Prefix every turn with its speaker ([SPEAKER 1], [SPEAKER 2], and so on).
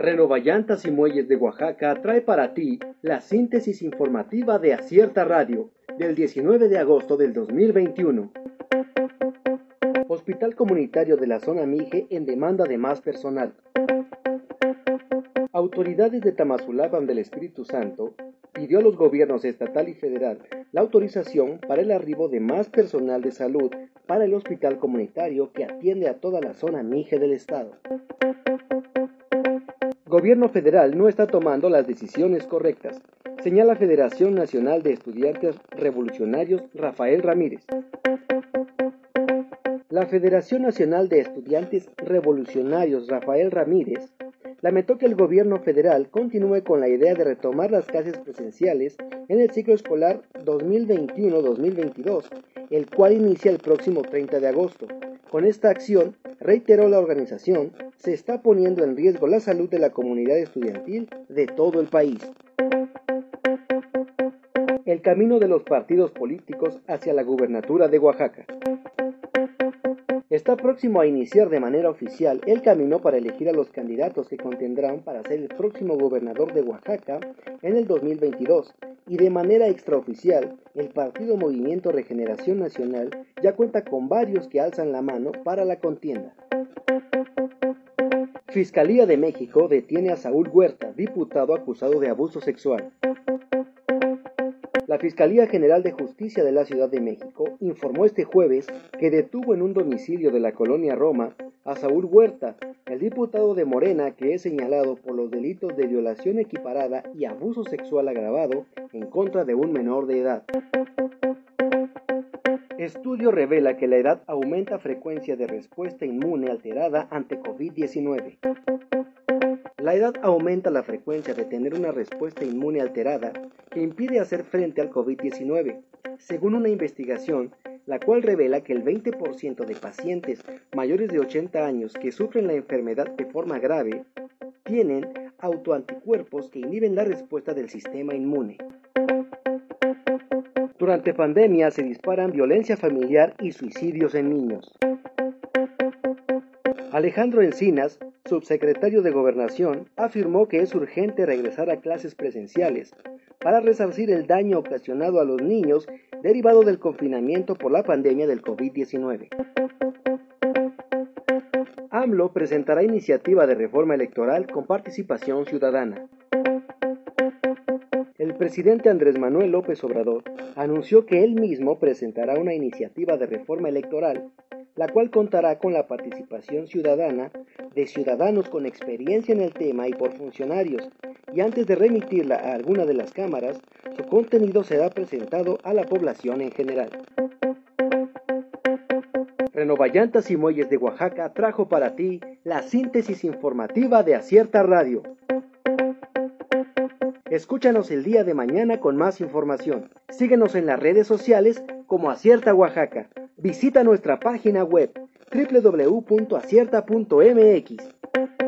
[SPEAKER 1] Renovallantas y Muelles de Oaxaca trae para ti la síntesis informativa de Acierta Radio del 19 de agosto del 2021. Hospital Comunitario de la Zona Mije en demanda de más personal. Autoridades de Tamazulaban del Espíritu Santo pidió a los gobiernos estatal y federal la autorización para el arribo de más personal de salud para el hospital comunitario que atiende a toda la zona Mije del estado. Gobierno federal no está tomando las decisiones correctas, señala Federación Nacional de Estudiantes Revolucionarios Rafael Ramírez. La Federación Nacional de Estudiantes Revolucionarios Rafael Ramírez lamentó que el gobierno federal continúe con la idea de retomar las clases presenciales en el ciclo escolar 2021-2022, el cual inicia el próximo 30 de agosto. Con esta acción, reiteró la organización, se está poniendo en riesgo la salud de la comunidad estudiantil de todo el país. El camino de los partidos políticos hacia la gubernatura de Oaxaca. Está próximo a iniciar de manera oficial el camino para elegir a los candidatos que contendrán para ser el próximo gobernador de Oaxaca en el 2022 y de manera extraoficial el Partido Movimiento Regeneración Nacional ya cuenta con varios que alzan la mano para la contienda. Fiscalía de México detiene a Saúl Huerta, diputado acusado de abuso sexual. La Fiscalía General de Justicia de la Ciudad de México informó este jueves que detuvo en un domicilio de la colonia Roma a Saúl Huerta, el diputado de Morena que es señalado por los delitos de violación equiparada y abuso sexual agravado en contra de un menor de edad. Estudio revela que la edad aumenta frecuencia de respuesta inmune alterada ante COVID-19. La edad aumenta la frecuencia de tener una respuesta inmune alterada que impide hacer frente al COVID-19, según una investigación la cual revela que el 20% de pacientes mayores de 80 años que sufren la enfermedad de forma grave tienen autoanticuerpos que inhiben la respuesta del sistema inmune. Durante pandemia se disparan violencia familiar y suicidios en niños. Alejandro Encinas, subsecretario de Gobernación, afirmó que es urgente regresar a clases presenciales para resarcir el daño ocasionado a los niños derivado del confinamiento por la pandemia del COVID-19. AMLO presentará iniciativa de reforma electoral con participación ciudadana. El presidente Andrés Manuel López Obrador anunció que él mismo presentará una iniciativa de reforma electoral la cual contará con la participación ciudadana de ciudadanos con experiencia en el tema y por funcionarios, y antes de remitirla a alguna de las cámaras, su contenido será presentado a la población en general. Renovallantas y Muelles de Oaxaca trajo para ti la síntesis informativa de Acierta Radio. Escúchanos el día de mañana con más información. Síguenos en las redes sociales como Acierta Oaxaca. Visita nuestra página web www.acierta.mx